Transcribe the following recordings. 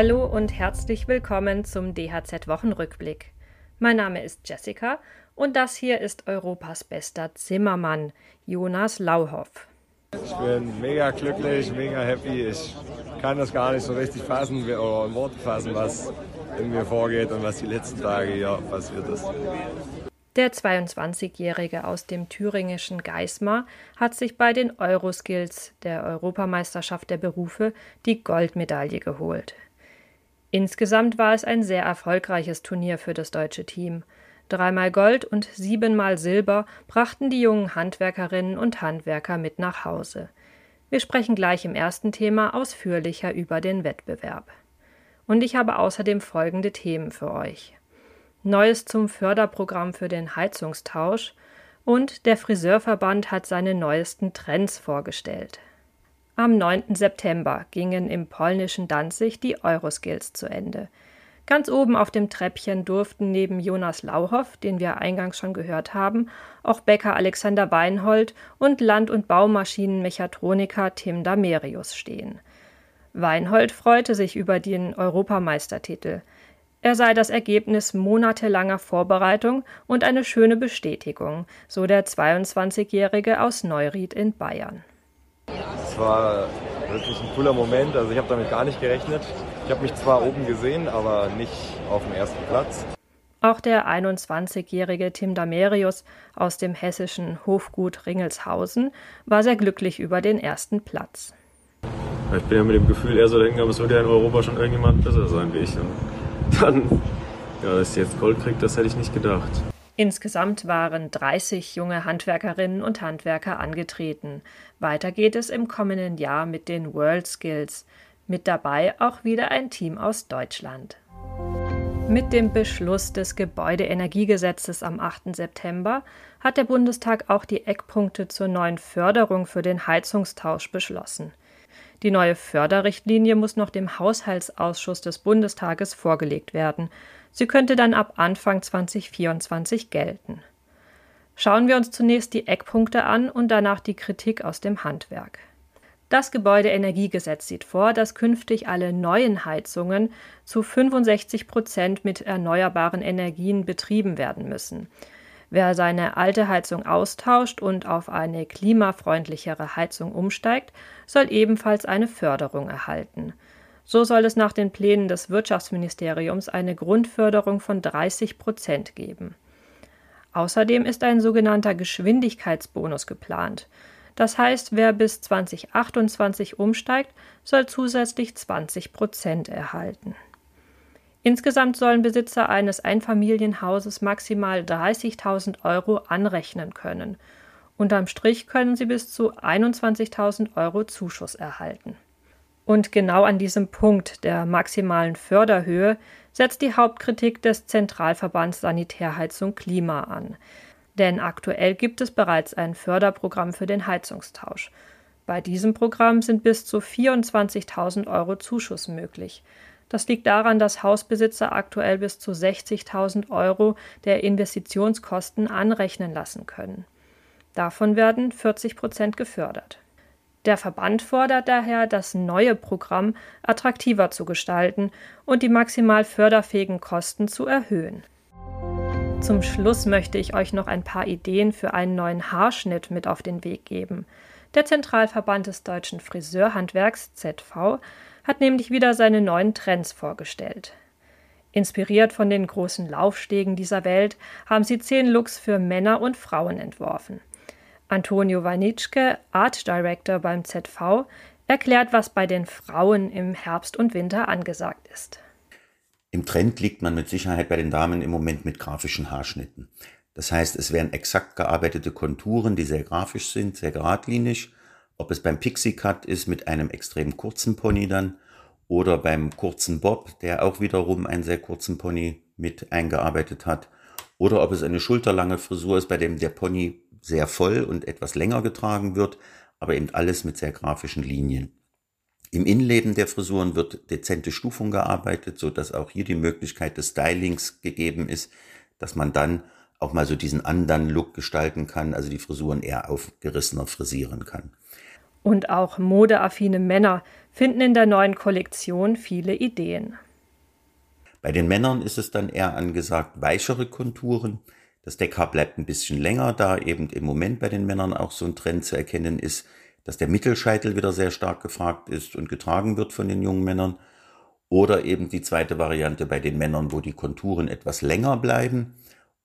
Hallo und herzlich willkommen zum DHZ Wochenrückblick. Mein Name ist Jessica und das hier ist Europas bester Zimmermann, Jonas Lauhoff. Ich bin mega glücklich, mega happy. Ich kann das gar nicht so richtig fassen oder in Worte fassen, was in mir vorgeht und was die letzten Tage hier passiert ist. Der 22-Jährige aus dem thüringischen Geismar hat sich bei den Euroskills, der Europameisterschaft der Berufe, die Goldmedaille geholt. Insgesamt war es ein sehr erfolgreiches Turnier für das deutsche Team. Dreimal Gold und siebenmal Silber brachten die jungen Handwerkerinnen und Handwerker mit nach Hause. Wir sprechen gleich im ersten Thema ausführlicher über den Wettbewerb. Und ich habe außerdem folgende Themen für euch. Neues zum Förderprogramm für den Heizungstausch und der Friseurverband hat seine neuesten Trends vorgestellt. Am 9. September gingen im polnischen Danzig die Euroskills zu Ende. Ganz oben auf dem Treppchen durften neben Jonas Lauhoff, den wir eingangs schon gehört haben, auch Bäcker Alexander Weinhold und Land- und Baumaschinenmechatroniker Tim Damerius stehen. Weinhold freute sich über den Europameistertitel. Er sei das Ergebnis monatelanger Vorbereitung und eine schöne Bestätigung, so der 22-Jährige aus Neuried in Bayern. Es war wirklich ein cooler Moment, also ich habe damit gar nicht gerechnet. Ich habe mich zwar oben gesehen, aber nicht auf dem ersten Platz. Auch der 21-jährige Tim Damerius aus dem hessischen Hofgut Ringelshausen war sehr glücklich über den ersten Platz. Ich bin ja mit dem Gefühl eher so dahin aber es würde ja in Europa schon irgendjemand besser sein wie ich. Und dann, ja, dass ich jetzt Gold kriege, das hätte ich nicht gedacht. Insgesamt waren 30 junge Handwerkerinnen und Handwerker angetreten. Weiter geht es im kommenden Jahr mit den World Skills. Mit dabei auch wieder ein Team aus Deutschland. Mit dem Beschluss des Gebäudeenergiegesetzes am 8. September hat der Bundestag auch die Eckpunkte zur neuen Förderung für den Heizungstausch beschlossen. Die neue Förderrichtlinie muss noch dem Haushaltsausschuss des Bundestages vorgelegt werden. Sie könnte dann ab Anfang 2024 gelten. Schauen wir uns zunächst die Eckpunkte an und danach die Kritik aus dem Handwerk. Das Gebäudeenergiegesetz sieht vor, dass künftig alle neuen Heizungen zu 65 Prozent mit erneuerbaren Energien betrieben werden müssen. Wer seine alte Heizung austauscht und auf eine klimafreundlichere Heizung umsteigt, soll ebenfalls eine Förderung erhalten. So soll es nach den Plänen des Wirtschaftsministeriums eine Grundförderung von 30 Prozent geben. Außerdem ist ein sogenannter Geschwindigkeitsbonus geplant. Das heißt, wer bis 2028 umsteigt, soll zusätzlich 20 Prozent erhalten. Insgesamt sollen Besitzer eines Einfamilienhauses maximal 30.000 Euro anrechnen können. Unterm Strich können sie bis zu 21.000 Euro Zuschuss erhalten. Und genau an diesem Punkt der maximalen Förderhöhe setzt die Hauptkritik des Zentralverbands Sanitärheizung Klima an. Denn aktuell gibt es bereits ein Förderprogramm für den Heizungstausch. Bei diesem Programm sind bis zu 24.000 Euro Zuschuss möglich. Das liegt daran, dass Hausbesitzer aktuell bis zu 60.000 Euro der Investitionskosten anrechnen lassen können. Davon werden 40 Prozent gefördert. Der Verband fordert daher, das neue Programm attraktiver zu gestalten und die maximal förderfähigen Kosten zu erhöhen. Zum Schluss möchte ich euch noch ein paar Ideen für einen neuen Haarschnitt mit auf den Weg geben. Der Zentralverband des deutschen Friseurhandwerks ZV hat nämlich wieder seine neuen Trends vorgestellt. Inspiriert von den großen Laufstegen dieser Welt haben sie zehn Looks für Männer und Frauen entworfen. Antonio Wanitschke, Art Director beim ZV, erklärt, was bei den Frauen im Herbst und Winter angesagt ist. Im Trend liegt man mit Sicherheit bei den Damen im Moment mit grafischen Haarschnitten. Das heißt, es werden exakt gearbeitete Konturen, die sehr grafisch sind, sehr geradlinig ob es beim Pixie Cut ist mit einem extrem kurzen Pony dann oder beim kurzen Bob, der auch wiederum einen sehr kurzen Pony mit eingearbeitet hat. Oder ob es eine schulterlange Frisur ist, bei dem der Pony sehr voll und etwas länger getragen wird, aber eben alles mit sehr grafischen Linien. Im Innenleben der Frisuren wird dezente Stufung gearbeitet, so dass auch hier die Möglichkeit des Stylings gegeben ist, dass man dann auch mal so diesen anderen Look gestalten kann, also die Frisuren eher aufgerissener frisieren kann. Und auch modeaffine Männer finden in der neuen Kollektion viele Ideen. Bei den Männern ist es dann eher angesagt, weichere Konturen. Das Deckhaar bleibt ein bisschen länger, da eben im Moment bei den Männern auch so ein Trend zu erkennen ist, dass der Mittelscheitel wieder sehr stark gefragt ist und getragen wird von den jungen Männern. Oder eben die zweite Variante bei den Männern, wo die Konturen etwas länger bleiben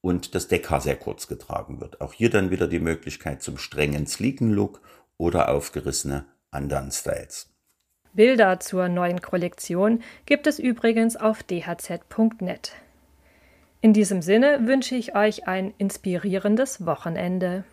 und das Deckhaar sehr kurz getragen wird. Auch hier dann wieder die Möglichkeit zum strengen Sleeken-Look oder aufgerissene Andan-Styles. Bilder zur neuen Kollektion gibt es übrigens auf dhz.net. In diesem Sinne wünsche ich euch ein inspirierendes Wochenende.